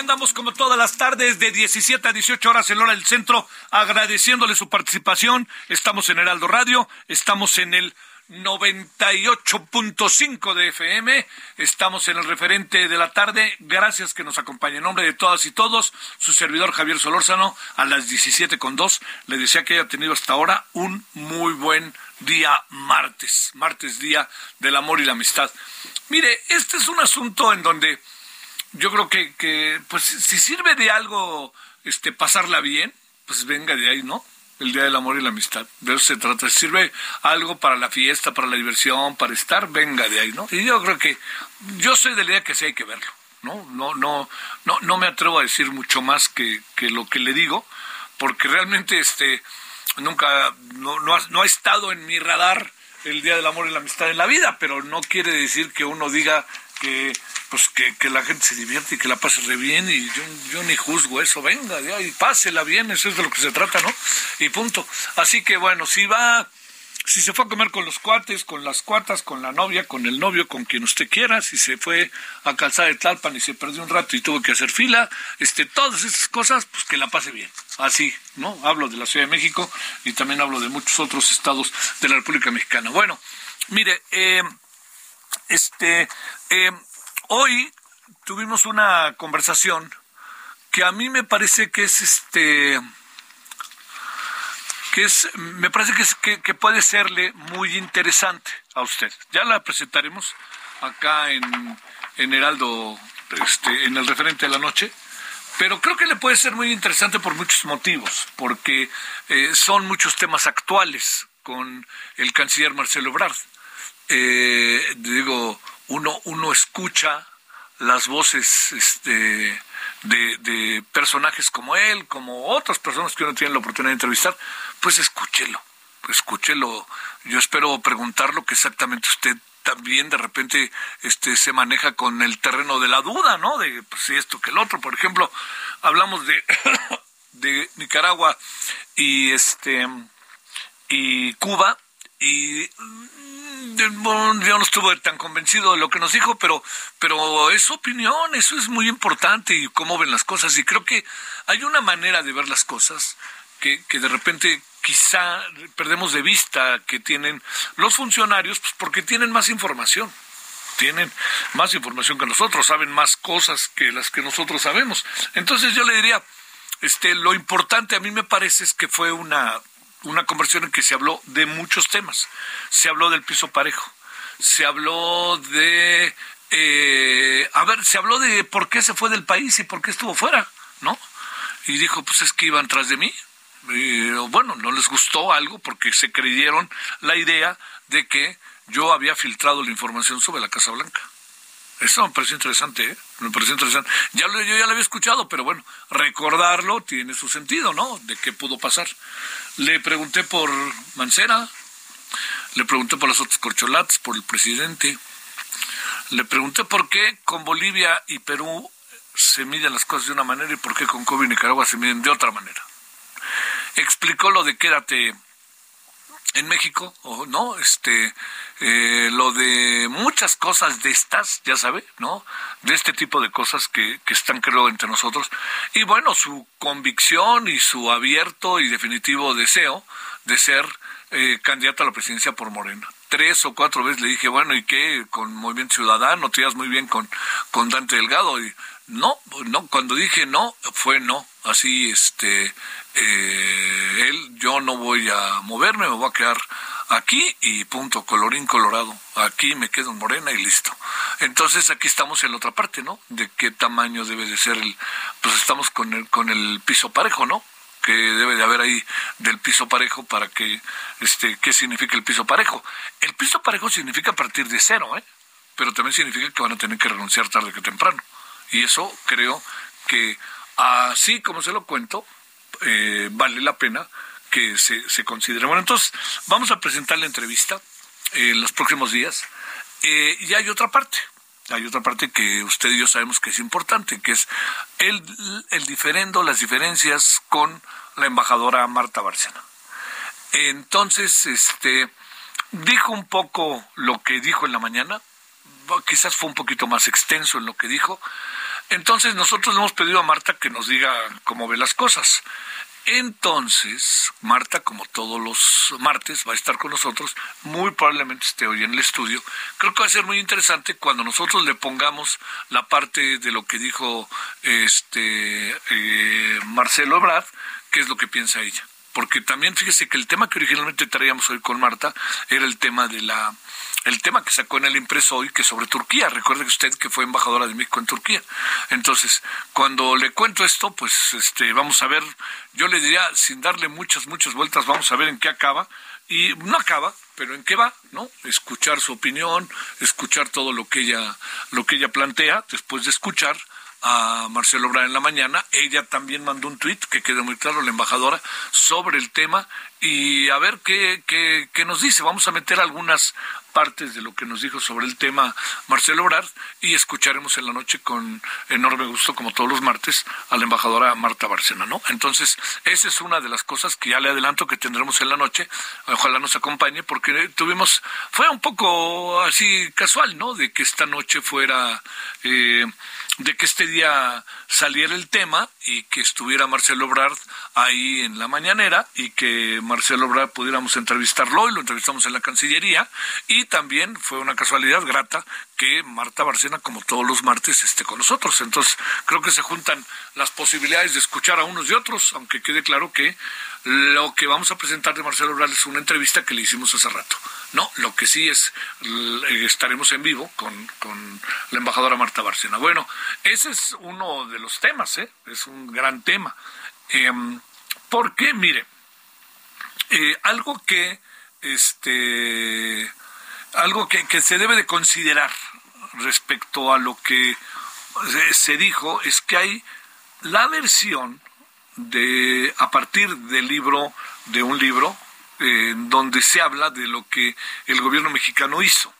Andamos como todas las tardes de 17 a 18 horas en hora del centro, agradeciéndole su participación. Estamos en Heraldo Radio, estamos en el 98.5 de FM, estamos en el referente de la tarde. Gracias que nos acompañe. En nombre de todas y todos, su servidor Javier Solórzano, a las 17.2, le desea que haya tenido hasta ahora un muy buen día martes, martes día del amor y la amistad. Mire, este es un asunto en donde yo creo que, que pues si sirve de algo este pasarla bien, pues venga de ahí, ¿no? El Día del Amor y la Amistad. De eso se trata. Si sirve algo para la fiesta, para la diversión, para estar, venga de ahí, ¿no? Y yo creo que yo soy de la idea que sí hay que verlo, ¿no? No, no, no, no me atrevo a decir mucho más que, que lo que le digo, porque realmente este nunca, no, no, ha, no ha estado en mi radar el Día del Amor y la Amistad en la vida, pero no quiere decir que uno diga que pues que, que, la gente se divierte y que la pase re bien y yo, yo ni juzgo eso, venga, ya, y pásela bien, eso es de lo que se trata, ¿no? Y punto. Así que bueno, si va, si se fue a comer con los cuates, con las cuatas, con la novia, con el novio, con quien usted quiera, si se fue a calzar de Tlalpan y se perdió un rato y tuvo que hacer fila, este, todas estas cosas, pues que la pase bien. Así, ¿no? Hablo de la Ciudad de México y también hablo de muchos otros estados de la República Mexicana. Bueno, mire, eh, este, eh, hoy tuvimos una conversación que a mí me parece que es este que es me parece que, es, que, que, puede serle muy interesante a usted. Ya la presentaremos acá en, en Heraldo este, en el referente de la noche pero creo que le puede ser muy interesante por muchos motivos porque eh, son muchos temas actuales con el canciller Marcelo Ebrard eh, digo uno uno escucha las voces este, de, personajes como él, como otras personas que uno tiene la oportunidad de entrevistar, pues escúchelo, escúchelo. Yo espero preguntar lo que exactamente usted también de repente este se maneja con el terreno de la duda, ¿no? De pues, si esto que el otro, por ejemplo, hablamos de de Nicaragua y este y Cuba y yo no estuve tan convencido de lo que nos dijo, pero, pero es opinión, eso es muy importante y cómo ven las cosas. Y creo que hay una manera de ver las cosas que, que de repente quizá perdemos de vista que tienen los funcionarios, pues porque tienen más información tienen más información que nosotros, saben más cosas que las que nosotros sabemos. Entonces yo le diría, este, lo importante a mí me parece es que fue una, una conversión en que se habló de muchos temas. Se habló del piso parejo, se habló de, eh, a ver, se habló de por qué se fue del país y por qué estuvo fuera, ¿no? Y dijo, pues es que iban tras de mí. Bueno, no les gustó algo porque se creyeron la idea de que yo había filtrado la información sobre la Casa Blanca. Eso me pareció interesante, ¿eh? Me pareció interesante. Ya lo, yo ya lo había escuchado, pero bueno, recordarlo tiene su sentido, ¿no? De qué pudo pasar. Le pregunté por Mancera, le pregunté por las otras corcholatas, por el presidente. Le pregunté por qué con Bolivia y Perú se miden las cosas de una manera y por qué con Cuba y Nicaragua se miden de otra manera. Explicó lo de quédate en México, o no, este, eh, lo de muchas cosas de estas, ya sabe, ¿no? De este tipo de cosas que, que están, creo, entre nosotros. Y bueno, su convicción y su abierto y definitivo deseo de ser eh, candidato a la presidencia por Morena. Tres o cuatro veces le dije, bueno, ¿y qué? Con Movimiento Ciudadano, te ibas muy bien con, con Dante Delgado. Y no, no, cuando dije no, fue no. Así, este, eh, yo no voy a moverme, me voy a quedar aquí y punto, colorín colorado. Aquí me quedo en morena y listo. Entonces aquí estamos en la otra parte, ¿no? De qué tamaño debe de ser el, pues estamos con el, con el piso parejo, ¿no? que debe de haber ahí del piso parejo para que, este, ¿qué significa el piso parejo? El piso parejo significa partir de cero, ¿eh? Pero también significa que van a tener que renunciar tarde que temprano. Y eso creo que, así como se lo cuento, eh, vale la pena que se, considere. Bueno, entonces vamos a presentar la entrevista en los próximos días. Eh, y hay otra parte, hay otra parte que usted y yo sabemos que es importante, que es el, el diferendo, las diferencias con la embajadora Marta Bárcena. Entonces, este, dijo un poco lo que dijo en la mañana, quizás fue un poquito más extenso en lo que dijo. Entonces nosotros le hemos pedido a Marta que nos diga cómo ve las cosas. Entonces, Marta, como todos los martes, va a estar con nosotros, muy probablemente esté hoy en el estudio. Creo que va a ser muy interesante cuando nosotros le pongamos la parte de lo que dijo este eh, Marcelo Ebrard, qué es lo que piensa ella. Porque también fíjese que el tema que originalmente traíamos hoy con Marta era el tema de la el tema que sacó en el impreso hoy, que sobre Turquía. Recuerde usted que fue embajadora de México en Turquía. Entonces, cuando le cuento esto, pues este, vamos a ver, yo le diría, sin darle muchas, muchas vueltas, vamos a ver en qué acaba. Y no acaba, pero en qué va, ¿no? Escuchar su opinión, escuchar todo lo que ella, lo que ella plantea, después de escuchar a Marcelo Obrador en la mañana. Ella también mandó un tuit, que quede muy claro, la embajadora, sobre el tema y a ver qué, qué, qué, nos dice. Vamos a meter algunas partes de lo que nos dijo sobre el tema Marcelo Obrar y escucharemos en la noche con enorme gusto, como todos los martes, a la embajadora Marta Barcena, ¿no? Entonces, esa es una de las cosas que ya le adelanto que tendremos en la noche. Ojalá nos acompañe, porque tuvimos, fue un poco así casual, ¿no? De que esta noche fuera... Eh, de que este día saliera el tema y que estuviera Marcelo Obrard ahí en la mañanera y que Marcelo Obrard pudiéramos entrevistarlo y lo entrevistamos en la Cancillería y también fue una casualidad grata que Marta Barcena, como todos los martes, esté con nosotros. Entonces, creo que se juntan las posibilidades de escuchar a unos y otros, aunque quede claro que lo que vamos a presentar de Marcelo Obrador es una entrevista que le hicimos hace rato. No, lo que sí es, estaremos en vivo con, con la embajadora Marta Barcena. Bueno, ese es uno de los temas, ¿eh? es un gran tema. Eh, porque, mire, eh, algo que, este, algo que, que se debe de considerar respecto a lo que se dijo es que hay la versión de a partir del libro de un libro eh, donde se habla de lo que el gobierno mexicano hizo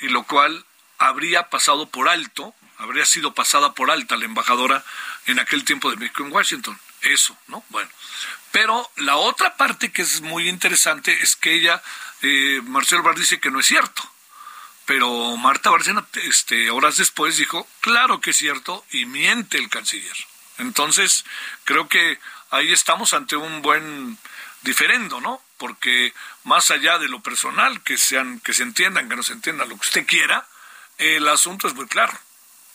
y lo cual habría pasado por alto habría sido pasada por alta la embajadora en aquel tiempo de México en Washington eso no bueno pero la otra parte que es muy interesante es que ella eh, Marcelo Bar dice que no es cierto pero Marta Barcena, este, horas después dijo, claro que es cierto, y miente el canciller. Entonces, creo que ahí estamos ante un buen diferendo, ¿no? Porque más allá de lo personal, que sean, que se entiendan, que no se entiendan, lo que usted quiera, el asunto es muy claro.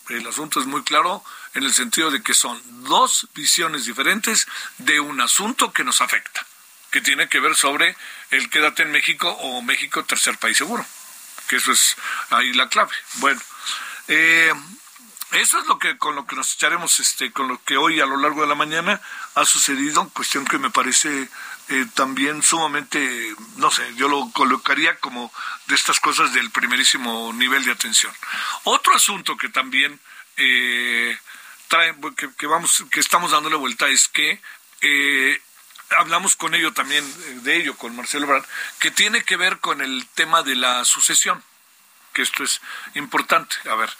El asunto es muy claro en el sentido de que son dos visiones diferentes de un asunto que nos afecta, que tiene que ver sobre el quédate en México o México tercer país seguro, que eso es ahí la clave. Bueno, eh, eso es lo que con lo que nos echaremos, este, con lo que hoy a lo largo de la mañana ha sucedido, cuestión que me parece eh, también sumamente, no sé, yo lo colocaría como de estas cosas del primerísimo nivel de atención. Otro asunto que también eh, trae, que, vamos, que estamos dándole vuelta es que eh, hablamos con ello también de ello con Marcelo Brand, que tiene que ver con el tema de la sucesión, que esto es importante. A ver,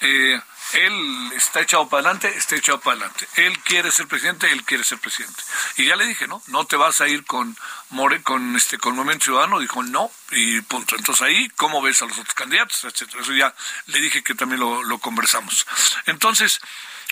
eh, él está echado para adelante, está echado para adelante. Él quiere ser presidente, él quiere ser presidente. Y ya le dije, ¿no? No te vas a ir con More, con este, con Movimiento Ciudadano, dijo no, y punto. Entonces ahí, ¿cómo ves a los otros candidatos? etcétera. Eso ya le dije que también lo, conversamos. Entonces,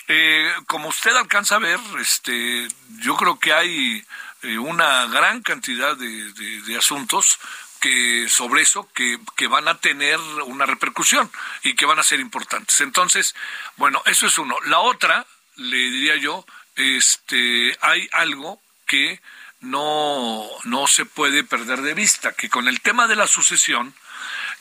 eh, como usted alcanza a ver, este, yo creo que hay eh, una gran cantidad de, de asuntos que sobre eso que, que, van a tener una repercusión y que van a ser importantes. Entonces, bueno, eso es uno. La otra, le diría yo, este, hay algo que no, no se puede perder de vista, que con el tema de la sucesión,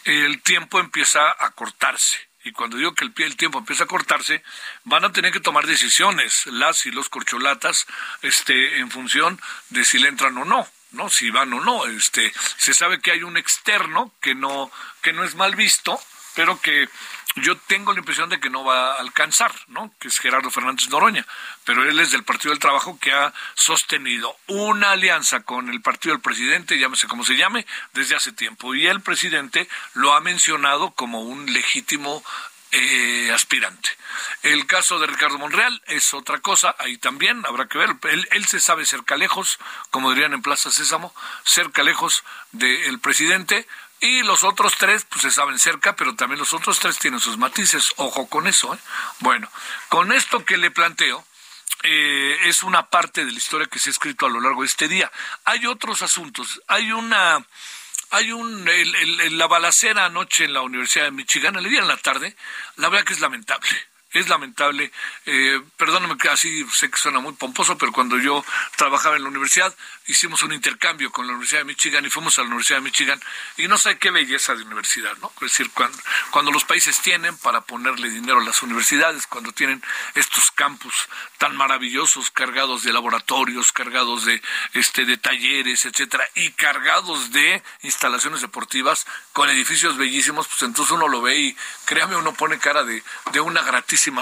el tiempo empieza a cortarse. Y cuando digo que el, el tiempo empieza a cortarse, van a tener que tomar decisiones, las y los corcholatas, este, en función de si le entran o no. ¿No? Si van o no. Este, se sabe que hay un externo que no, que no es mal visto, pero que yo tengo la impresión de que no va a alcanzar, ¿no? Que es Gerardo Fernández Noroña, pero él es del Partido del Trabajo que ha sostenido una alianza con el Partido del Presidente, llámese como se llame, desde hace tiempo. Y el presidente lo ha mencionado como un legítimo eh, aspirante. El caso de Ricardo Monreal es otra cosa, ahí también habrá que ver. Él, se sabe cerca lejos, como dirían en Plaza Sésamo, cerca lejos del presidente. Y los otros tres, pues se saben cerca, pero también los otros tres tienen sus matices. Ojo con eso. ¿eh? Bueno, con esto que le planteo, eh, es una parte de la historia que se ha escrito a lo largo de este día. Hay otros asuntos. Hay una hay un, la balacera anoche en la Universidad de Michigan, el día en la tarde, la verdad que es lamentable es lamentable. Eh, perdóname que así sé que suena muy pomposo, pero cuando yo trabajaba en la universidad, hicimos un intercambio con la Universidad de Michigan y fuimos a la Universidad de Michigan y no sé qué belleza de universidad, ¿no? Es decir, cuando, cuando los países tienen para ponerle dinero a las universidades, cuando tienen estos campus tan maravillosos, cargados de laboratorios, cargados de, este, de talleres, etcétera, y cargados de instalaciones deportivas con edificios bellísimos, pues entonces uno lo ve y créame, uno pone cara de, de una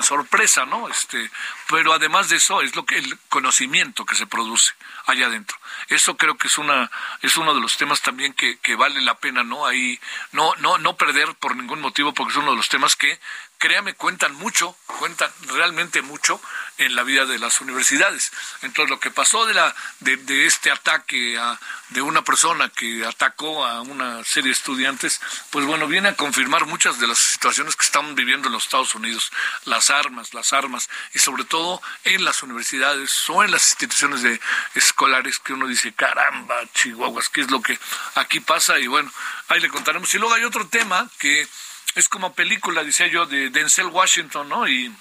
sorpresa, ¿no? Este, pero además de eso es lo que el conocimiento que se produce allá adentro. Eso creo que es una es uno de los temas también que, que vale la pena, ¿no? Ahí no no no perder por ningún motivo porque es uno de los temas que créame, cuentan mucho, cuentan realmente mucho en la vida de las universidades. Entonces, lo que pasó de, la, de, este ataque a, de una persona que atacó a una serie de estudiantes, pues bueno, viene a confirmar muchas de las situaciones que estamos viviendo en los Estados Unidos, las armas, las armas, y sobre todo en las universidades o en las instituciones de escolares que uno dice, caramba, chihuahuas, ¿qué es lo que aquí pasa? Y bueno, ahí le contaremos. Y luego hay otro tema que es como película, decía yo, de Denzel Washington, ¿no? Y,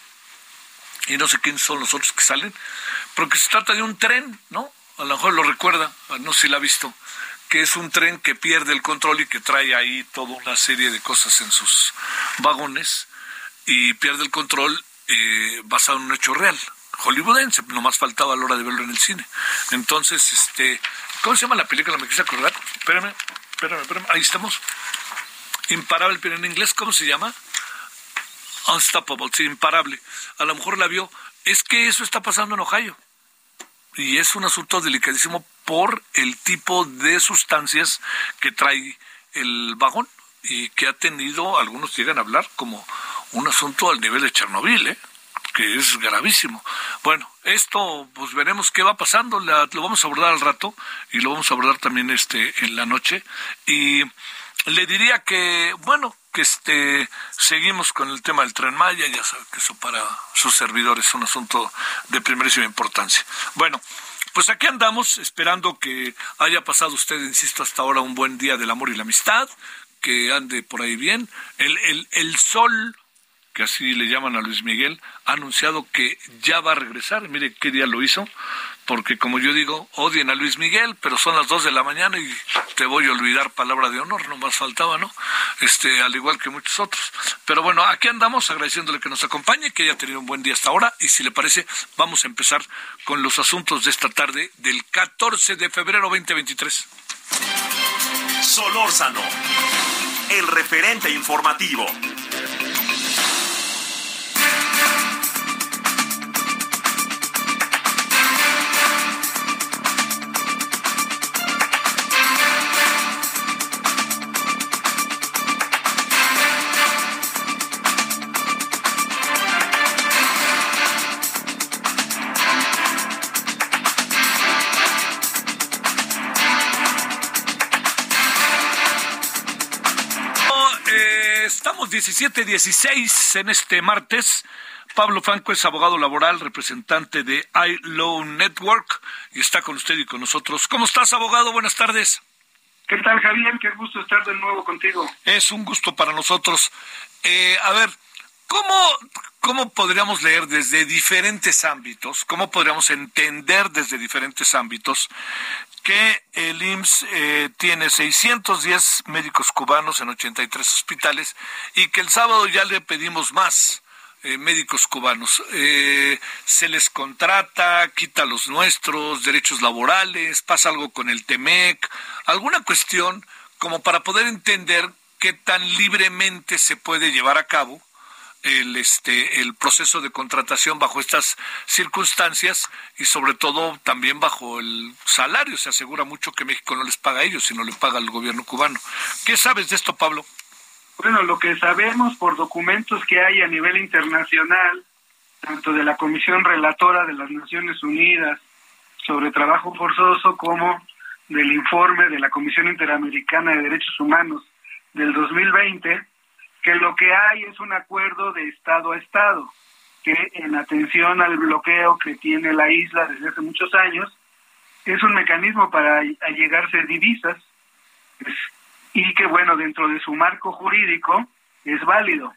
no sé quiénes son los otros que salen, pero que se trata de un tren, ¿no? A lo mejor lo recuerda, no sé si lo ha visto, que es un tren que pierde el control y que trae ahí toda una serie de cosas en sus vagones y pierde el control eh, basado en un hecho real hollywoodense, más faltaba a la hora de verlo en el cine. Entonces, este, ¿cómo se llama la película? Me quise acordar. Espérame, espérame, espérame. Ahí estamos. Imparable, pero en inglés, ¿cómo se llama? Unstoppable, sí, imparable. A lo mejor la vio. Es que eso está pasando en Ohio. Y es un asunto delicadísimo por el tipo de sustancias que trae el vagón y que ha tenido, algunos llegan a hablar como un asunto al nivel de Chernobyl, ¿eh? que es gravísimo. Bueno, esto pues veremos qué va pasando, lo vamos a abordar al rato y lo vamos a abordar también este en la noche y le diría que, bueno, que este, seguimos con el tema del tren Maya, ya sabe que eso para sus servidores es un asunto de primerísima importancia. Bueno, pues aquí andamos esperando que haya pasado usted, insisto, hasta ahora un buen día del amor y la amistad, que ande por ahí bien. El, el, el sol que así le llaman a Luis Miguel, ha anunciado que ya va a regresar. Mire qué día lo hizo, porque como yo digo, odien a Luis Miguel, pero son las dos de la mañana y te voy a olvidar palabra de honor, no más faltaba, ¿no? Este, al igual que muchos otros. Pero bueno, aquí andamos agradeciéndole que nos acompañe, que haya tenido un buen día hasta ahora y si le parece, vamos a empezar con los asuntos de esta tarde del 14 de febrero 2023. Solórzano, el referente informativo. 17-16 en este martes. Pablo Franco es abogado laboral, representante de iLow Network y está con usted y con nosotros. ¿Cómo estás, abogado? Buenas tardes. ¿Qué tal, Javier? Qué gusto estar de nuevo contigo. Es un gusto para nosotros. Eh, a ver, ¿cómo, ¿cómo podríamos leer desde diferentes ámbitos, cómo podríamos entender desde diferentes ámbitos que el IMSS eh, tiene 610 médicos cubanos en 83 hospitales y que el sábado ya le pedimos más eh, médicos cubanos. Eh, se les contrata, quita los nuestros, derechos laborales, pasa algo con el TEMEC, alguna cuestión como para poder entender qué tan libremente se puede llevar a cabo el este el proceso de contratación bajo estas circunstancias y sobre todo también bajo el salario. Se asegura mucho que México no les paga a ellos sino le paga al gobierno cubano. Qué sabes de esto Pablo bueno lo que sabemos por documentos que hay a nivel internacional tanto de la Comisión Relatora de las Naciones Unidas sobre trabajo forzoso como del informe de la Comisión Interamericana de Derechos Humanos del 2020 que lo que hay es un acuerdo de Estado a Estado, que en atención al bloqueo que tiene la isla desde hace muchos años, es un mecanismo para allegarse divisas y que, bueno, dentro de su marco jurídico es válido.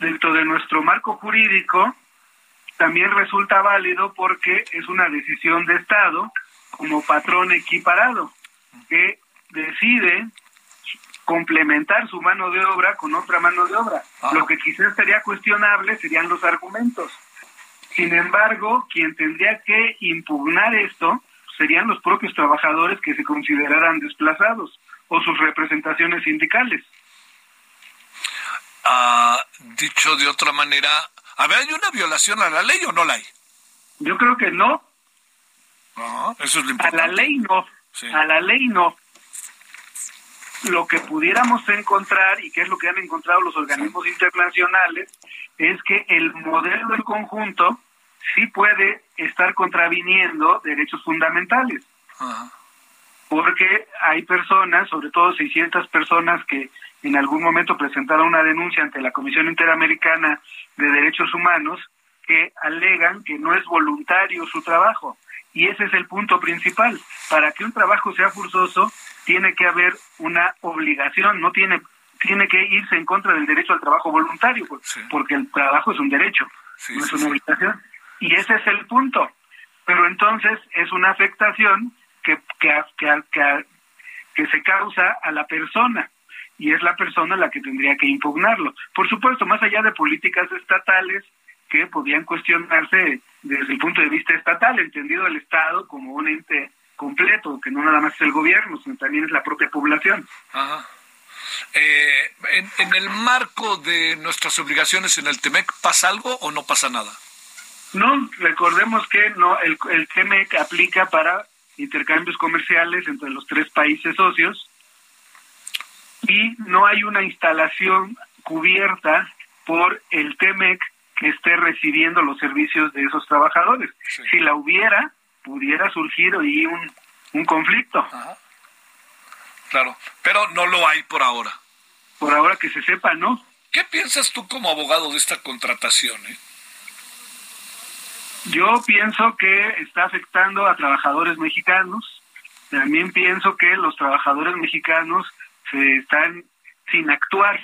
Dentro de nuestro marco jurídico también resulta válido porque es una decisión de Estado como patrón equiparado que decide complementar su mano de obra con otra mano de obra. Ah. Lo que quizás sería cuestionable serían los argumentos. Sin embargo, quien tendría que impugnar esto serían los propios trabajadores que se consideraran desplazados o sus representaciones sindicales. Ah, dicho de otra manera, ¿a ver, ¿hay una violación a la ley o no la hay? Yo creo que no. Ah, eso es lo importante. A la ley no. A la ley no lo que pudiéramos encontrar, y que es lo que han encontrado los organismos internacionales, es que el modelo en conjunto sí puede estar contraviniendo derechos fundamentales. Porque hay personas, sobre todo 600 personas que en algún momento presentaron una denuncia ante la Comisión Interamericana de Derechos Humanos, que alegan que no es voluntario su trabajo. Y ese es el punto principal. Para que un trabajo sea forzoso, tiene que haber una obligación, no tiene tiene que irse en contra del derecho al trabajo voluntario, pues, porque el trabajo es un derecho, no es una obligación. Y ese es el punto. Pero entonces es una afectación que, que, que, que se causa a la persona y es la persona la que tendría que impugnarlo. Por supuesto, más allá de políticas estatales que podían cuestionarse desde el punto de vista estatal, entendido el Estado como un ente completo, que no nada más es el gobierno, sino también es la propia población. Eh, en, el marco de nuestras obligaciones en el TEMEC, ¿pasa algo o no pasa nada? No, recordemos que no el, el TEMEC aplica para intercambios comerciales entre los tres países socios y no hay una instalación cubierta por el TEMEC que esté recibiendo los servicios de esos trabajadores. Si la hubiera, pudiera surgir ahí un, un conflicto. Claro, pero no lo hay por ahora. Por ahora que se sepa, ¿no? ¿Qué piensas tú como abogado de esta contratación? Eh? Yo pienso que está afectando a trabajadores mexicanos. También pienso que los trabajadores mexicanos se están sin actuar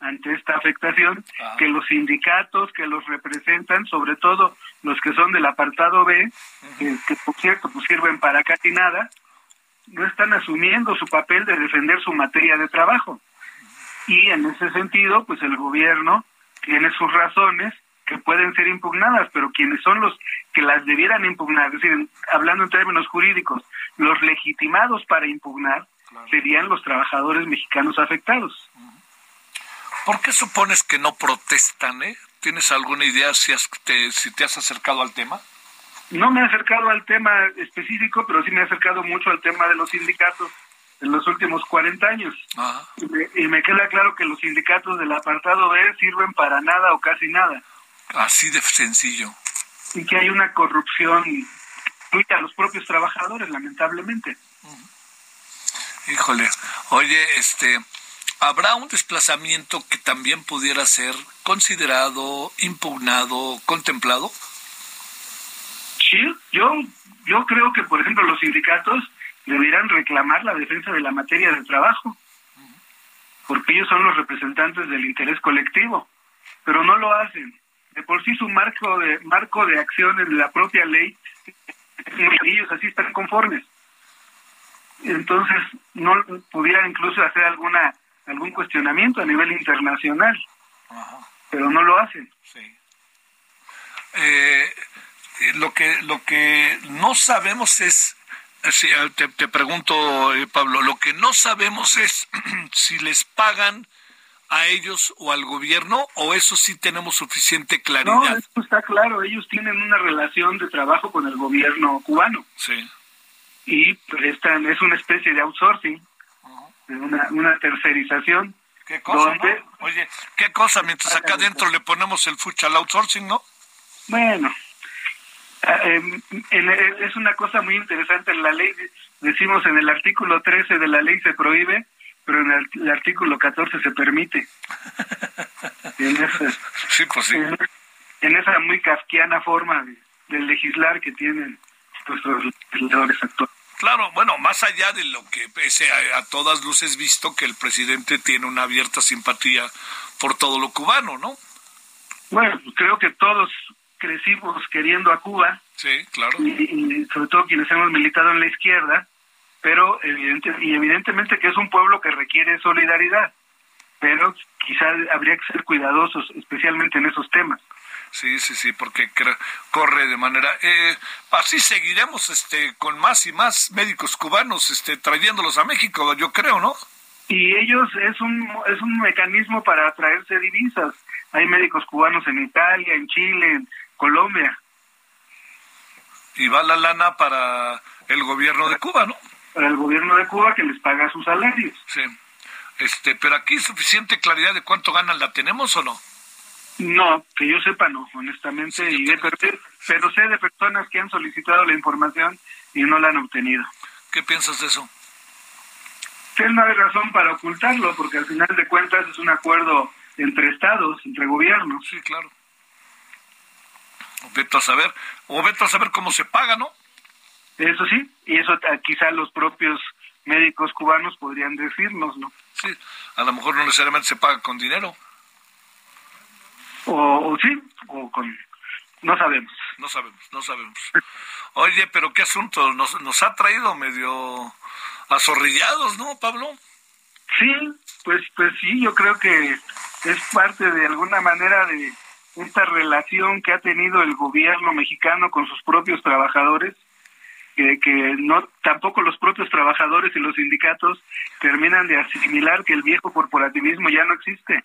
ante esta afectación, que los sindicatos que los representan, sobre todo los que son del apartado B, que, por cierto pues sirven para casi nada, no están asumiendo su papel de defender su materia de trabajo. Y en ese sentido, pues el gobierno tiene sus razones que pueden ser impugnadas, pero quienes son los que las debieran impugnar, es decir, hablando en términos jurídicos, los legitimados para impugnar serían los trabajadores mexicanos afectados. ¿Por qué supones que no protestan? Eh? ¿Tienes alguna idea si, te, si te has acercado al tema? No me he acercado al tema específico, pero sí me he acercado mucho al tema de los sindicatos en los últimos 40 años. Y, me, queda claro que los sindicatos del apartado B sirven para nada o casi nada. Así de sencillo. Y que hay una corrupción a los propios trabajadores, lamentablemente. Híjole, oye, este, ¿Habrá un desplazamiento que también pudiera ser considerado, impugnado, contemplado? Sí, yo, yo creo que, por ejemplo, los sindicatos deberían reclamar la defensa de la materia de trabajo, porque ellos son los representantes del interés colectivo, pero no lo hacen. De por sí su marco de marco de acción en la propia ley, ellos así están conformes. Entonces, no pudieran incluso hacer alguna algún cuestionamiento a nivel internacional, pero no lo hacen. Eh, lo que lo que no sabemos es te, te, pregunto eh, Pablo lo que no sabemos es si les pagan a ellos o al gobierno o eso sí tenemos suficiente claridad. no eso está claro ellos tienen una relación de trabajo con el gobierno cubano. Sí. Y esta es una especie de outsourcing una, una tercerización. ¿Qué cosa? Oye, ¿qué cosa? Mientras acá adentro le ponemos el fucha al outsourcing, ¿no? Bueno, eh, es una cosa muy interesante. En la ley, decimos en el artículo 13 de la ley se prohíbe, pero en el, artículo 14 se permite. en esa, sí, pues sí. En, esa muy kafkiana forma de, legislar que tienen nuestros legisladores actuales. Claro, bueno, más allá de lo que pese a, todas luces visto que el presidente tiene una abierta simpatía por todo lo cubano, ¿no? Bueno, pues creo que todos crecimos queriendo a Cuba. Sí, claro. Y, sobre todo quienes hemos militado en la izquierda, pero evidente, y evidentemente que es un pueblo que requiere solidaridad, pero quizás habría que ser cuidadosos, especialmente en esos temas. Sí, sí, sí, porque corre de manera. Eh, así seguiremos este, con más y más médicos cubanos este, trayéndolos a México, yo creo, ¿no? Y ellos es un, es un mecanismo para atraerse divisas. Hay médicos cubanos en Italia, en Chile, en Colombia. Y va la lana para el gobierno de Cuba, ¿no? Para el gobierno de Cuba que les paga sus salarios. Sí. Este, pero aquí suficiente claridad de cuánto ganan la tenemos o no? No, que yo sepa no, honestamente, y pero sé de personas que han solicitado la información y no la han obtenido. ¿Qué piensas de eso? Que no hay razón para ocultarlo, porque al final de cuentas es un acuerdo entre estados, entre gobiernos. Sí, claro. Vete a saber, o vete a saber cómo se paga, ¿no? Eso sí, y eso quizá los propios médicos cubanos podrían decirnos, ¿no? Sí, a lo mejor no necesariamente se paga con dinero. O, sí, o con... No sabemos. No sabemos, no sabemos. Oye, pero qué asunto, nos, nos ha traído medio azorrillados, ¿no, Pablo? Sí, pues, pues sí, yo creo que es parte de alguna manera de esta relación que ha tenido el gobierno mexicano con sus propios trabajadores, que, que no tampoco los propios trabajadores y los sindicatos terminan de asimilar que el viejo corporativismo ya no existe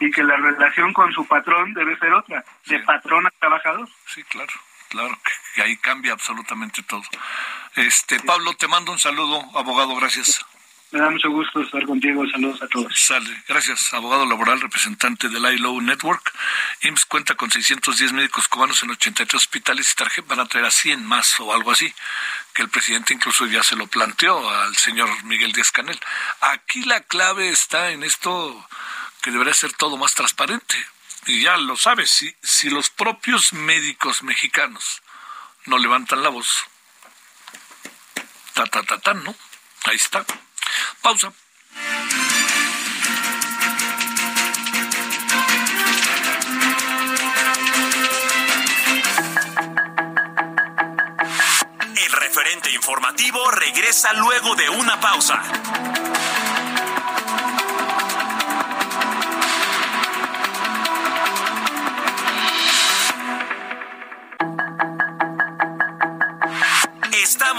y que la relación con su patrón debe ser otra, de patrón a trabajador. Sí, claro, claro, que ahí cambia absolutamente todo. Este, Pablo, te mando un saludo, abogado, gracias. Me da mucho gusto estar contigo. Saludos a todos. Sale. Gracias, abogado laboral, representante del ILO Network. IMSS cuenta con 610 médicos cubanos en 83 hospitales y tarjeta van a traer a 100 más o algo así, que el presidente incluso ya se lo planteó al señor Miguel Díaz Canel. Aquí la clave está en esto que debería ser todo más transparente. Y ya lo sabes, si, si los propios médicos mexicanos no levantan la voz, ta ta ta ta, ¿no? Ahí está. Pausa. El referente informativo regresa luego de una pausa.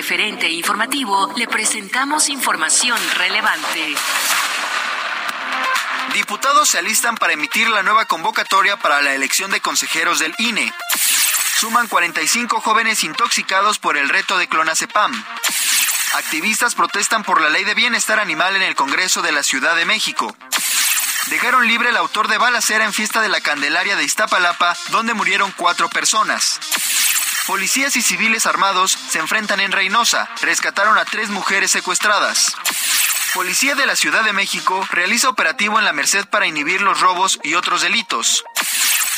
Referente informativo le presentamos información relevante. Diputados se alistan para emitir la nueva convocatoria para la elección de consejeros del INE. Suman 45 jóvenes intoxicados por el reto de clonazepam. Activistas protestan por la ley de bienestar animal en el Congreso de la Ciudad de México. Dejaron libre el autor de balacera en fiesta de la Candelaria de Iztapalapa, donde murieron cuatro personas. Policías y civiles armados se enfrentan en Reynosa. Rescataron a tres mujeres secuestradas. Policía de la Ciudad de México realiza operativo en la Merced para inhibir los robos y otros delitos.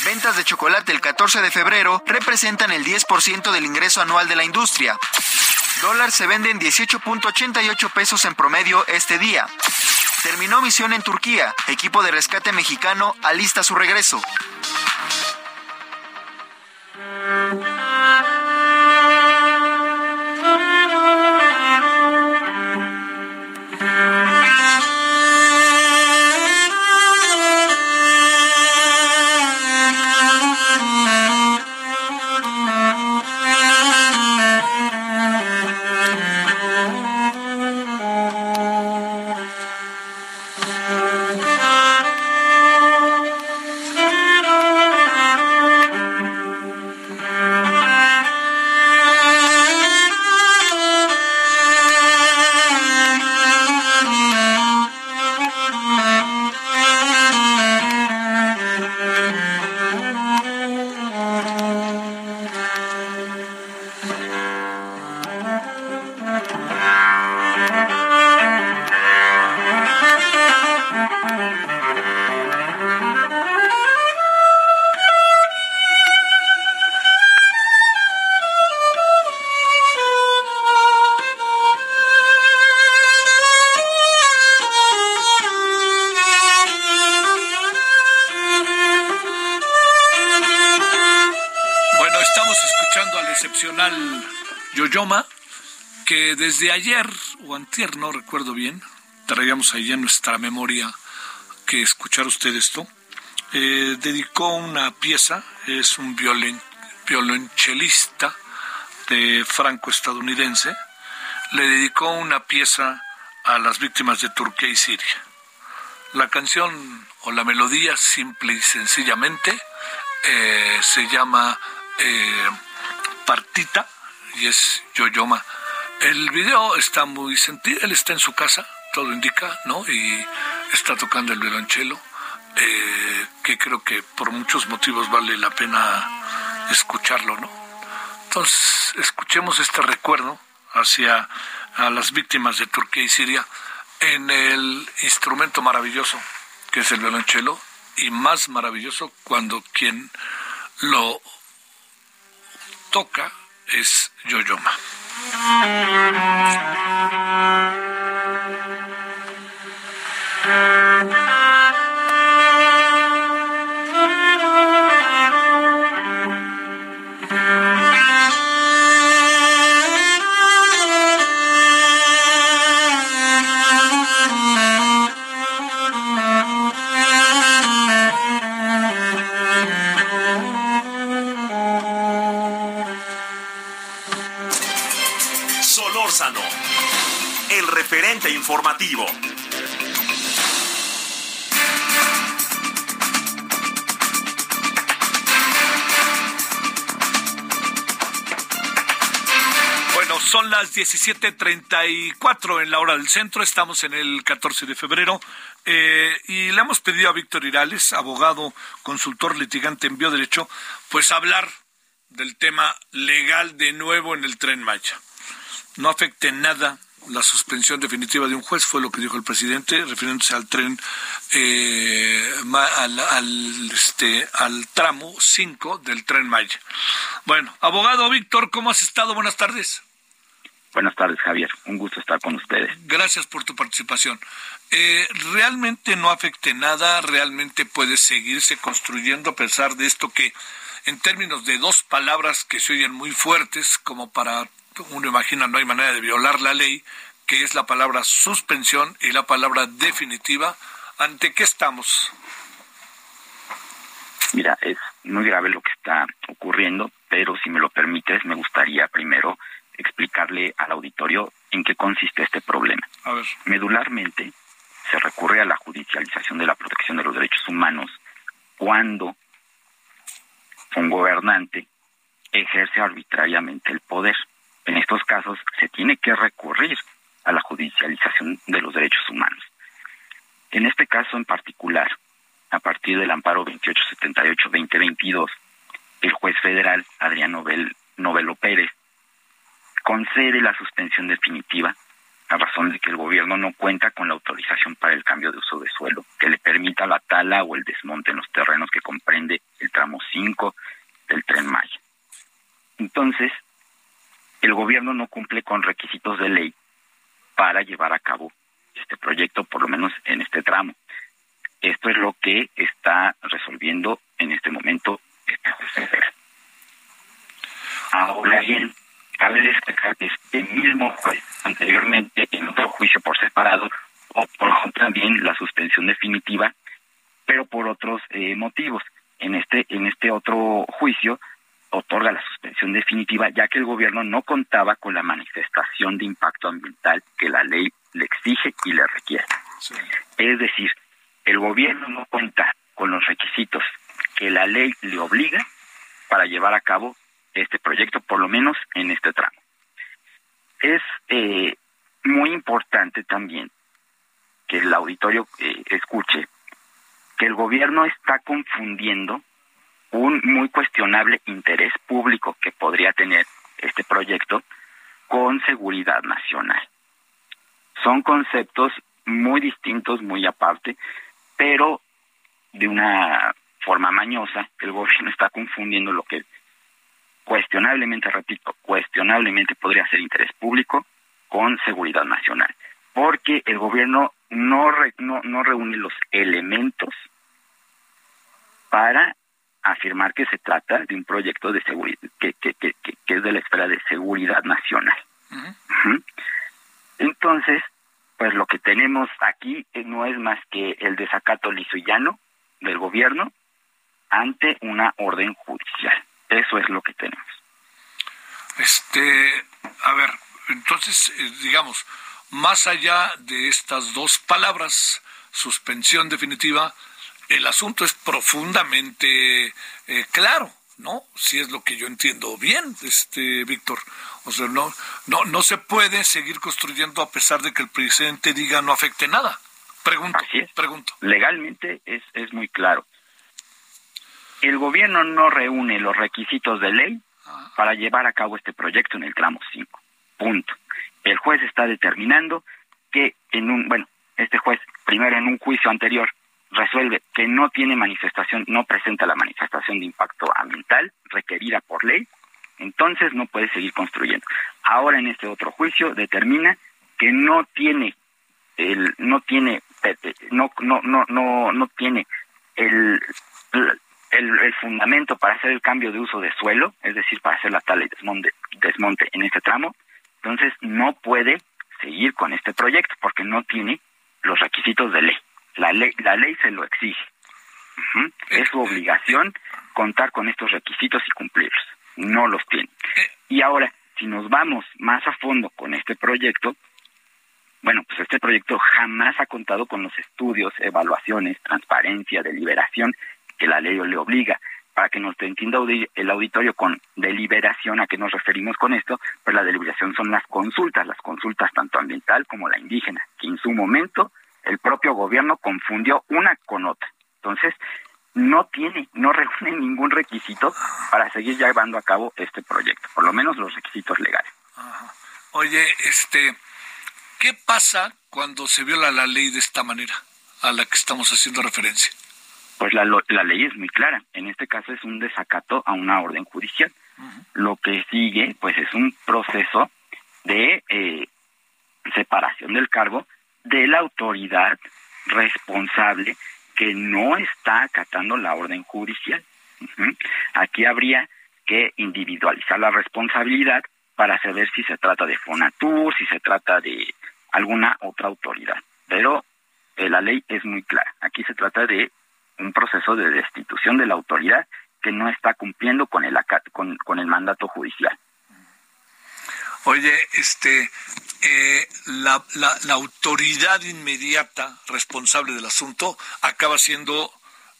Ventas de chocolate el 14 de febrero representan el 10% del ingreso anual de la industria. Dólar se vende en 18.88 pesos en promedio este día. Terminó misión en Turquía. Equipo de rescate mexicano alista su regreso. Desde ayer o antier, no recuerdo bien, traíamos ahí en nuestra memoria que escuchar usted esto, eh, dedicó una pieza, es un violonchelista de franco-estadounidense, le dedicó una pieza a las víctimas de Turquía y Siria. La canción o la melodía, simple y sencillamente, eh, se llama eh, Partita y es Yoyoma. El video está muy sentido, él está en su casa, todo indica, ¿no? Y está tocando el violonchelo, eh, que creo que por muchos motivos vale la pena escucharlo, ¿no? Entonces, escuchemos este recuerdo hacia a las víctimas de Turquía y Siria en el instrumento maravilloso que es el violonchelo y más maravilloso cuando quien lo toca es Yoyoma. Solórzano, referente informativo. son las 17:34 en la hora del centro, estamos en el 14 de febrero eh, y le hemos pedido a Víctor Irales, abogado, consultor litigante en bioderecho, pues hablar del tema legal de nuevo en el tren Maya. No afecte nada la suspensión definitiva de un juez, fue lo que dijo el presidente, refiriéndose al tren, eh, al, al, este, al tramo 5 del tren Maya. Bueno, abogado Víctor, ¿cómo has estado? Buenas tardes. Buenas tardes, Javier. Un gusto estar con ustedes. Gracias por tu participación. Eh, ¿Realmente no afecte nada? ¿Realmente puede seguirse construyendo a pesar de esto que, en términos de dos palabras que se oyen muy fuertes, como para uno imagina no hay manera de violar la ley, que es la palabra suspensión y la palabra definitiva, ¿ante qué estamos? Mira, es muy grave lo que está ocurriendo, pero si me lo permites, me gustaría primero explicarle al auditorio en qué consiste este problema. A ver. Medularmente, se recurre a la judicialización de la protección de los derechos humanos cuando un gobernante ejerce arbitrariamente el poder. En estos casos se tiene que recurrir a la judicialización de los derechos humanos. En este caso en particular, a partir del amparo 2878-2022, el juez federal Adrián Novelo Pérez concede la suspensión definitiva a razón de que el gobierno no cuenta con la autorización para el cambio de uso de suelo que le permita la tala o el desmonte en los terrenos que comprende el tramo 5 del tren Maya. Entonces, el gobierno no cumple con requisitos de ley para llevar a cabo este proyecto, por lo menos en este tramo. Esto es lo que está resolviendo en este momento juez federal. Ahora bien, cabe destacar que este mismo juez, anteriormente en otro juicio por separado, otorgó también la suspensión definitiva, pero por otros eh, motivos. En este, en este otro juicio otorga la suspensión definitiva ya que el gobierno no contaba con la manifestación de impacto ambiental que la ley le exige y le requiere. Es decir, el gobierno no cuenta con los requisitos que la ley le obliga para llevar a cabo este proyecto, por lo menos en este tramo. Es eh, muy importante también que el auditorio eh, escuche que el gobierno está confundiendo un muy cuestionable interés público que podría tener este proyecto con seguridad nacional. Son conceptos muy distintos, muy aparte, pero de una forma mañosa, el gobierno está confundiendo lo que cuestionablemente, repito, cuestionablemente podría ser interés público con seguridad nacional, porque el gobierno no, no, no reúne los elementos para afirmar que se trata de un proyecto de seguridad que, que, que, que es de la esfera de seguridad nacional. Entonces, pues lo que tenemos aquí no es más que el desacato liso y llano del gobierno ante una orden judicial. Eso es lo que tenemos. Este, a ver, entonces, eh, digamos, más allá de estas dos palabras, suspensión definitiva, el asunto es profundamente eh, claro, ¿no? Si es lo que yo entiendo bien, este Víctor. O sea, no, no, no se puede seguir construyendo a pesar de que el presidente diga no afecte nada. Pregunto, pregunto. Legalmente es, es muy claro. El gobierno no reúne los requisitos de ley ah. para llevar a cabo este proyecto en el tramo 5. Punto. El juez está determinando que en un, bueno, este juez primero en un juicio anterior resuelve que no tiene manifestación, no presenta la manifestación de impacto ambiental requerida por ley, entonces no puede seguir construyendo. Ahora en este otro juicio determina que no tiene el no tiene no no no no no tiene el, el, el fundamento para hacer el cambio de uso de suelo, es decir, para hacer la tala y desmonte, desmonte en este tramo, entonces no puede seguir con este proyecto porque no tiene los requisitos de ley. La ley, la ley se lo exige. Es su obligación contar con estos requisitos y cumplirlos. No los tiene. Y ahora, si nos vamos más a fondo con este proyecto, bueno, pues este proyecto jamás ha contado con los estudios, evaluaciones, transparencia, deliberación que la ley le obliga. para que nos entienda el auditorio con deliberación, ¿a qué nos referimos con esto? Pues la deliberación son las consultas, las consultas tanto ambiental como la indígena, que en su momento el propio gobierno confundió una con otra. Entonces, no tiene, no reúne ningún requisito para seguir llevando a cabo este proyecto, por lo menos los requisitos legales. Oye, este, ¿qué pasa cuando se viola la ley de esta manera a la que estamos haciendo referencia? Pues la, la ley es muy clara. En este caso es un desacato a una orden judicial. Lo que sigue, pues es un proceso de eh, separación del cargo de la autoridad responsable que no está acatando la orden judicial. Aquí habría que individualizar la responsabilidad para saber si se trata de Fonatur, si se trata de alguna otra autoridad. Pero eh, la ley es muy clara. Aquí se trata de un proceso de destitución de la autoridad que no está cumpliendo con el con, con el mandato judicial. Oye, este, eh, la, la, autoridad inmediata responsable del asunto acaba siendo,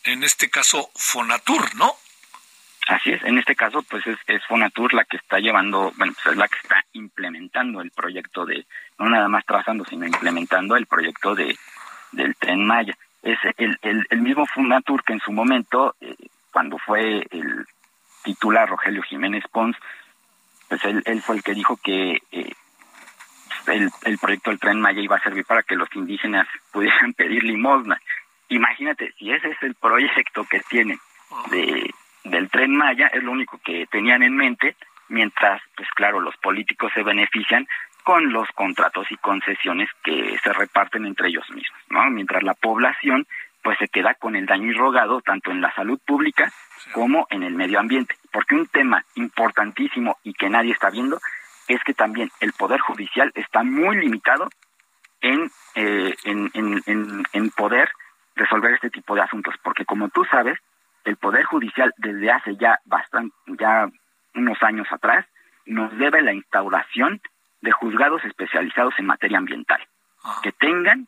en este caso, Fonatur, ¿no? Así es, en este caso, pues es, es Fonatur la que está llevando, bueno, pues es la que está implementando el proyecto de, no nada más trazando, sino implementando el proyecto de del tren Maya. Es el, el, el mismo Fonatur que en su momento, eh, cuando fue el titular Rogelio Jiménez Pons, pues él, él fue el que dijo que eh, el, el proyecto del tren Maya iba a servir para que los indígenas pudieran pedir limosna. Imagínate, si ese es el proyecto que tienen de, del tren Maya, es lo único que tenían en mente, mientras, pues claro, los políticos se benefician con los contratos y concesiones que se reparten entre ellos mismos, ¿no? Mientras la población pues se queda con el daño irrogado tanto en la salud pública como en el medio ambiente. Porque un tema importantísimo y que nadie está viendo es que también el Poder Judicial está muy limitado en, eh, en, en, en, poder resolver este tipo de asuntos. Porque como tú sabes, el Poder Judicial desde hace ya bastante, ya unos años atrás, nos debe la instauración de juzgados especializados en materia ambiental, ah. que tengan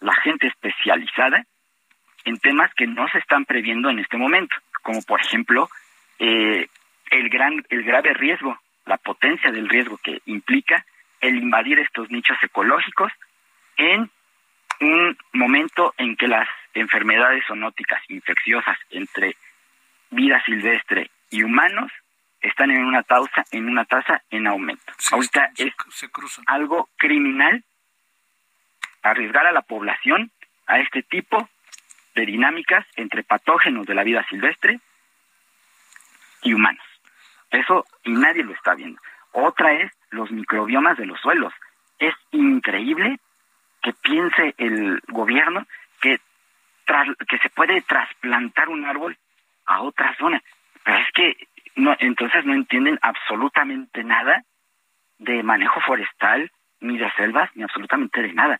la gente especializada en temas que no se están previendo en este momento, como por ejemplo eh, el gran, el grave riesgo, la potencia del riesgo que implica el invadir estos nichos ecológicos en un momento en que las enfermedades zoonóticas infecciosas entre vida silvestre y humanos están en una tasa en una tasa en aumento. Ahorita es algo criminal arriesgar a la población a este tipo de dinámicas entre patógenos de la vida silvestre y humanos. Eso y nadie lo está viendo. Otra es los microbiomas de los suelos. Es increíble que piense el gobierno que, que se puede trasplantar un árbol a otra zona. Pero es que no, entonces no entienden absolutamente nada de manejo forestal, ni de selvas, ni absolutamente de nada.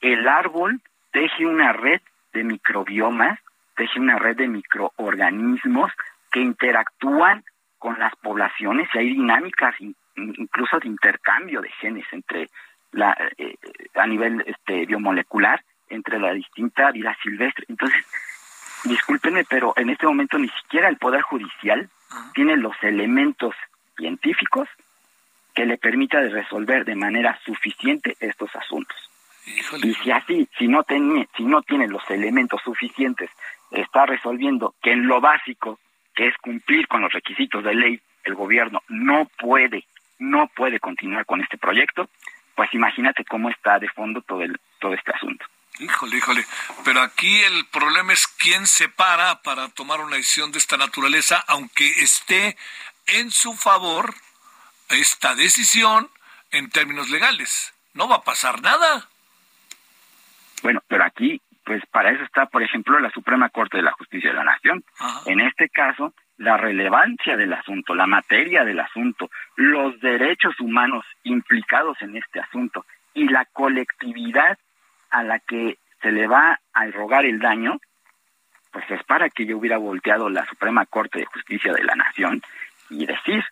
El árbol teje una red de microbiomas, teje una red de microorganismos que interactúan con las poblaciones y hay dinámicas incluso de intercambio de genes entre la eh, a nivel este biomolecular entre la distinta vida silvestre. Entonces, discúlpenme, pero en este momento ni siquiera el poder judicial tiene los elementos científicos que le permita resolver de manera suficiente estos asuntos. Y si así, si no tiene, si no tiene los elementos suficientes, está resolviendo que en lo básico, que es cumplir con los requisitos de ley, el gobierno no puede, no puede continuar con este proyecto, pues imagínate cómo está de fondo todo el, todo este asunto. Híjole, híjole. Pero aquí el problema es quién se para para tomar una decisión de esta naturaleza, aunque esté en su favor esta decisión en términos legales. No va a pasar nada. Bueno, pero aquí, pues para eso está, por ejemplo, la Suprema Corte de la Justicia de la Nación. En este caso, la relevancia del asunto, la materia del asunto, los derechos humanos implicados en este asunto y la colectividad a la que se le va a rogar el daño, pues es para que yo hubiera volteado la Suprema Corte de Justicia de la Nación y decir,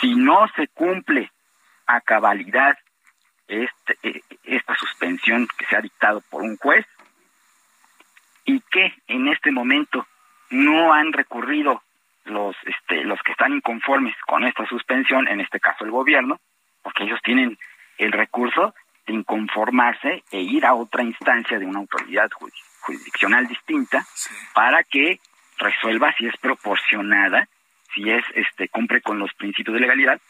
si no se cumple a cabalidad este, eh, esta suspensión que se ha dictado por un juez y que en este momento no han recurrido los este, los que están inconformes con esta suspensión, en este caso el gobierno, porque ellos tienen el recurso de inconformarse e ir a otra instancia de una autoridad jurisdiccional distinta para que resuelva si es proporcionada, si es este cumple con los principios de legalidad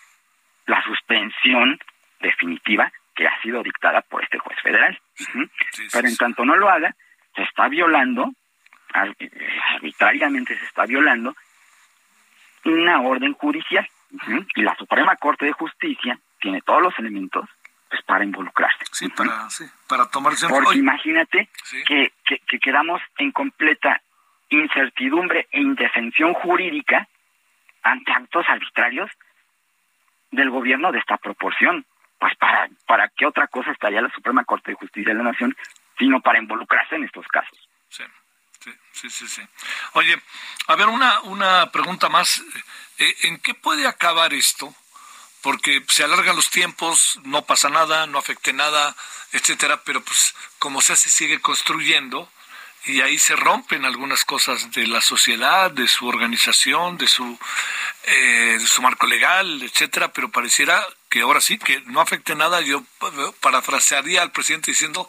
la suspensión definitiva que ha sido dictada por este juez federal. Pero en tanto no lo haga, se está violando, arbitrariamente se está violando una orden judicial. Y la Suprema Corte de Justicia tiene todos los elementos pues, para involucrarse. Sí, para, sí, para tomarse Porque imagínate que, que, quedamos en completa incertidumbre e indefensión jurídica ante actos arbitrarios del gobierno de esta proporción. Pues para, para qué otra cosa estaría la Suprema Corte de Justicia de la Nación, sino para involucrarse en estos casos. Sí. Sí, sí, sí. Oye, a ver, una, una pregunta más. Eh, ¿En qué puede acabar esto? Porque se alargan los tiempos, no pasa nada, no afecte nada, etcétera, pero pues como sea se sigue construyendo y ahí se rompen algunas cosas de la sociedad, de su organización, de su, eh, de su marco legal, etcétera, pero pareciera que ahora sí, que no afecte nada. Yo parafrasearía al presidente diciendo,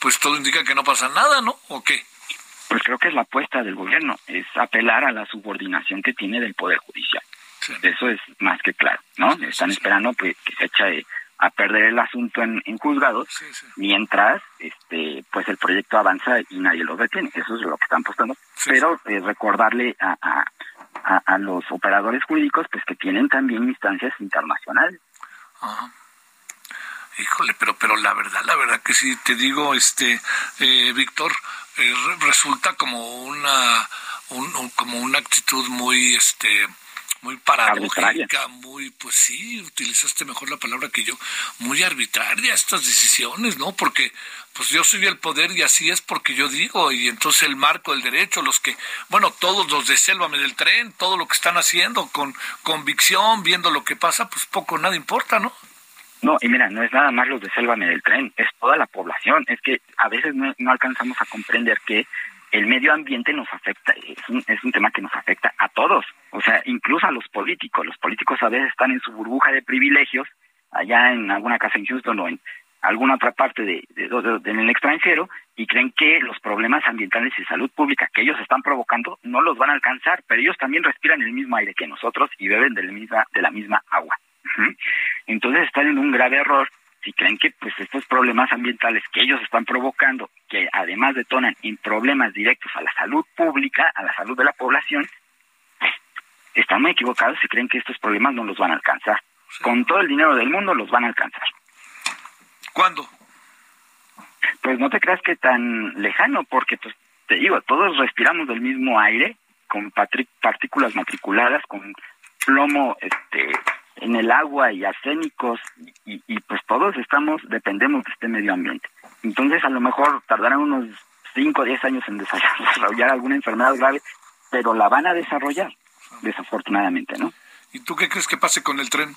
pues todo indica que no pasa nada, ¿no? ¿O qué? pues creo que es la apuesta del gobierno, es apelar a la subordinación que tiene del Poder Judicial. Eso es más que claro, ¿no? Están esperando pues, que se eche a perder el asunto en, juzgados, mientras este pues el proyecto avanza y nadie lo detiene. Eso es lo que están apostando. Pero eh, recordarle a, a, a, los operadores jurídicos pues que tienen también instancias internacionales. Híjole, pero pero la verdad, la verdad que sí te digo, este eh, Víctor, eh, resulta como una como una actitud muy este muy paradójica, muy, pues sí, utilizaste mejor la palabra que yo, muy arbitraria estas decisiones, ¿no? Porque pues yo soy el poder y así es porque yo digo, y entonces el marco del derecho, los que, bueno, todos los de Sélvame del tren, todo lo que están haciendo con convicción, viendo lo que pasa, pues poco, nada importa, ¿no? No, y mira, no es nada más los de Sélvame del Tren, es toda la población. Es que a veces no, alcanzamos a comprender que el medio ambiente nos afecta, es un, es un tema que nos afecta a todos, o sea, incluso a los políticos. Los políticos a veces están en su burbuja de privilegios, allá en alguna casa en Houston o en alguna otra parte de, en el extranjero, y creen que los problemas ambientales y salud pública que ellos están provocando no los van a alcanzar, pero ellos también respiran el mismo aire que nosotros y beben de la misma, de la misma agua. Entonces están en un grave error si creen que pues estos problemas ambientales que ellos están provocando, que además detonan en problemas directos a la salud pública, a la salud de la población, pues, están muy equivocados si creen que estos problemas no los van a alcanzar. Con todo el dinero del mundo los van a alcanzar. ¿Cuándo? Pues no te creas que tan lejano, porque pues te digo, todos respiramos del mismo aire, con partículas matriculadas, con plomo este en el agua y arsénicos y, y, pues todos estamos, dependemos de este medio ambiente. Entonces a lo mejor tardarán unos 5 o 10 años en desarrollar alguna enfermedad grave, pero la van a desarrollar, desafortunadamente, ¿no? ¿Y tú qué crees que pase con el tren?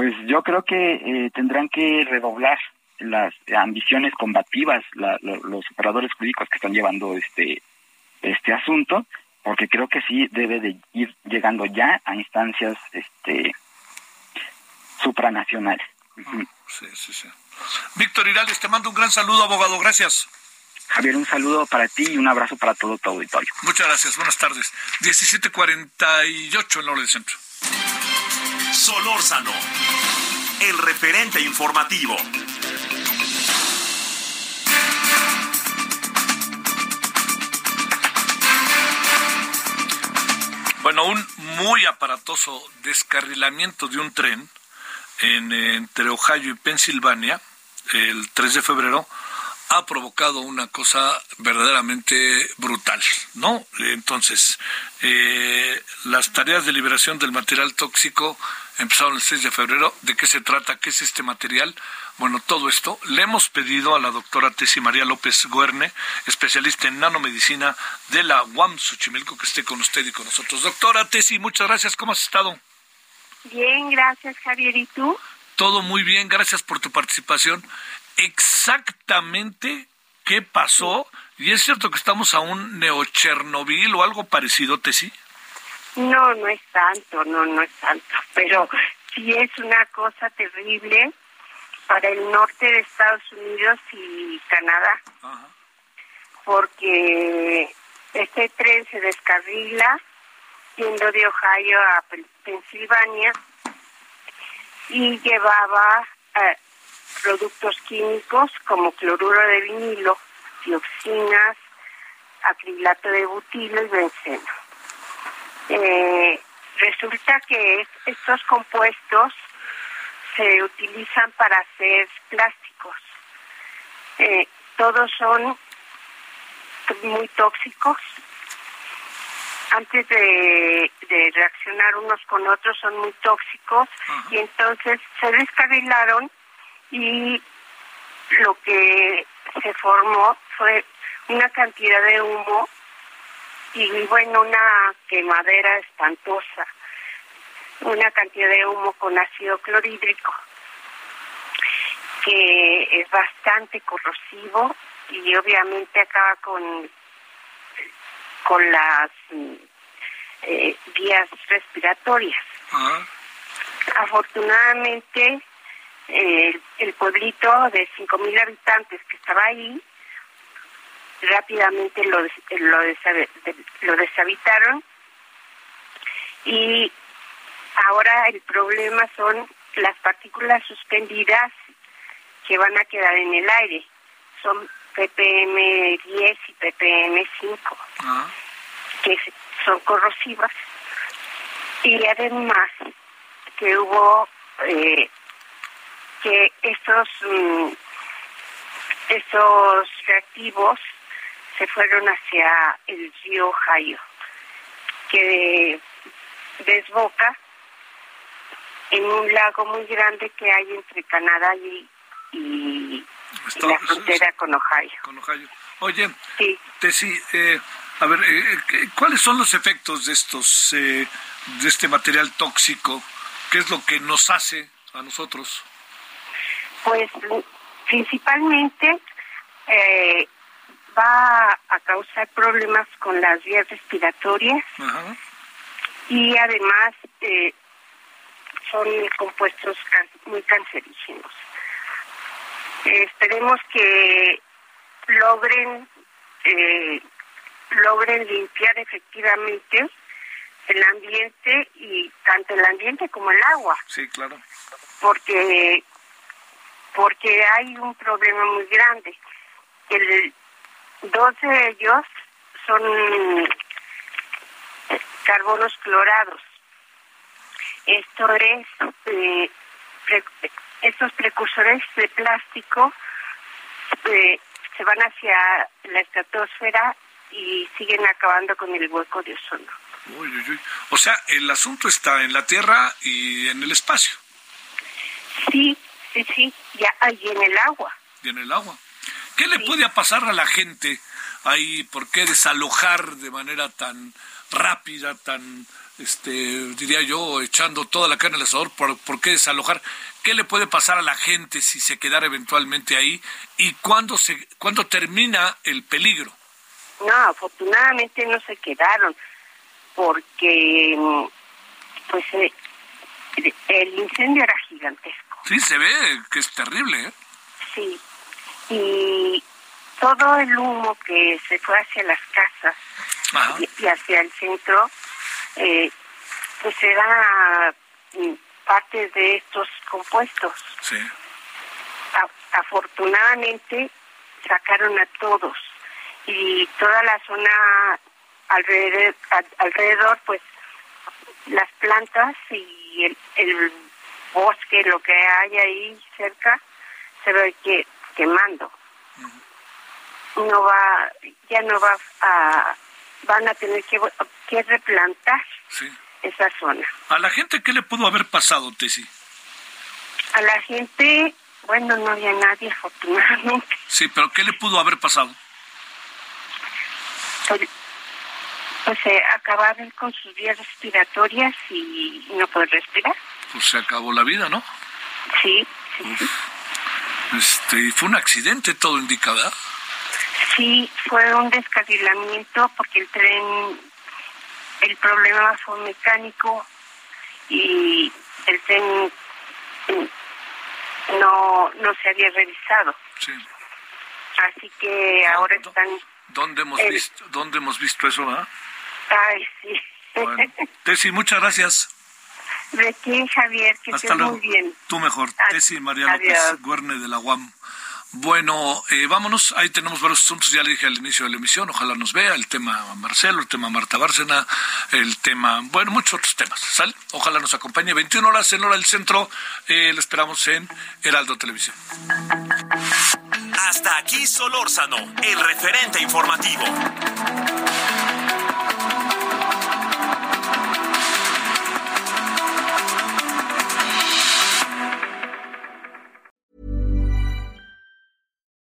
Pues yo creo que eh, tendrán que redoblar las ambiciones combativas los operadores jurídicos que están llevando este este asunto porque creo que sí debe de ir llegando ya a instancias este supranacionales. Sí, sí, sí. Víctor Irales, te mando un gran saludo, abogado. Gracias. Javier, un saludo para ti y un abrazo para todo tu auditorio. Muchas gracias. Buenas tardes. 17:48 en la hora del centro. Solórzano, el referente informativo. Bueno, un muy aparatoso descarrilamiento de un tren en, entre Ohio y Pensilvania el 3 de febrero ha provocado una cosa verdaderamente brutal, ¿no? Entonces, eh, las tareas de liberación del material tóxico empezaron el 6 de febrero. ¿De qué se trata? ¿Qué es este material? Bueno, todo esto le hemos pedido a la doctora Tesi María López Guerne, especialista en nanomedicina de la UAM Xochimilco, que esté con usted y con nosotros. Doctora Tesi, muchas gracias. ¿Cómo has estado? Bien, gracias Javier. ¿Y tú? Todo muy bien, gracias por tu participación. Exactamente, qué pasó. ¿Y es cierto que estamos a un neochernobyl o algo parecido, Tessy? No, no es tanto, no, no es tanto, pero sí es una cosa terrible para el norte de Estados Unidos y Canadá, porque este tren se descarrila yendo de Ohio a Pensilvania y llevaba eh, productos químicos como cloruro de vinilo, dioxinas, acrilato de butilo y benceno. Eh, resulta que estos compuestos se utilizan para hacer plásticos. Eh, todos son muy tóxicos. Antes de, reaccionar unos con otros son muy tóxicos y entonces se descarrilaron y lo que se formó fue una cantidad de humo y bueno, una quemadera espantosa, una cantidad de humo con ácido clorhídrico que es bastante corrosivo y obviamente acaba con con las eh, vías respiratorias. Afortunadamente, el pueblito de 5.000 habitantes que estaba ahí rápidamente lo, lo, lo deshabitaron y ahora el problema son las partículas suspendidas que van a quedar en el aire. Son ppm 10 y ppm 5, ah. que son corrosivas. Y además que hubo eh, que estos, mm, estos reactivos se fueron hacia el río Ohio, que desboca en un lago muy grande que hay entre Canadá y, y, la frontera con Ohio. Con Ohio. Oye, sí. eh, a ver, eh, eh, ¿cuáles son los efectos de estos, eh, de este material tóxico? ¿Qué es lo que nos hace a nosotros? Pues principalmente eh, va a causar problemas con las vías respiratorias y además eh, son compuestos muy cancerígenos. esperemos que logren eh, logren limpiar efectivamente el ambiente y tanto el ambiente como el agua. Sí, claro. Porque porque hay un problema muy grande. El, dos de ellos son carbonos clorados. Esto es, eh, estos precursores de plástico eh, se van hacia la estratosfera y siguen acabando con el hueco de ozono. O sea, el asunto está en la Tierra y en el espacio. Sí, sí, sí, ya, y en el agua. Y en el agua. ¿Qué le puede pasar a la gente ahí? ¿Por qué desalojar de manera tan rápida, tan, este, diría yo, echando toda la carne al asador? ¿Por, ¿Por qué desalojar? ¿Qué le puede pasar a la gente si se quedara eventualmente ahí? ¿Y cuándo, se, cuándo termina el peligro? No, afortunadamente no se quedaron, porque pues eh, el incendio era gigantesco. Sí, se ve que es terrible. ¿eh? Sí, y todo el humo que se fue hacia las casas y, hacia el centro, eh, pues era mm, parte de estos compuestos. Sí. afortunadamente sacaron a todos y toda la zona alrededor, alrededor pues las plantas y el, el bosque, lo que hay ahí cerca, se ve que quemando. No va, ya no va a, van a tener que, que replantar esa zona. ¿A la gente qué le pudo haber pasado, Tessy? A la gente, bueno, no había nadie, afortunadamente. Sí, pero ¿qué le pudo haber pasado? Pues, pues eh, acabar con sus vías respiratorias y no poder respirar. Pues se acabó la vida, ¿no? Sí, sí. Este, fue un accidente, todo indica, Sí, fue un descarrilamiento porque el tren, el problema fue mecánico y el tren no, no se había revisado. Sí. Así que ahora están... ¿Dónde hemos, visto, ¿Dónde hemos visto eso? ah? Ay, sí. Bueno. Tessy, muchas gracias. De qué, Javier, que Hasta luego. muy bien. Tú mejor. Tessy María López Guerne de la UAM. Bueno, eh, vámonos. Ahí tenemos varios asuntos. Ya le dije al inicio de la emisión. Ojalá nos vea. El tema Marcelo, el tema Marta Bárcena, el tema. Bueno, muchos otros temas. ¿Sale? Ojalá nos acompañe. 21 horas en hora del centro. Eh, lo esperamos en Heraldo Televisión. Hasta aquí Solórzano, el referente informativo.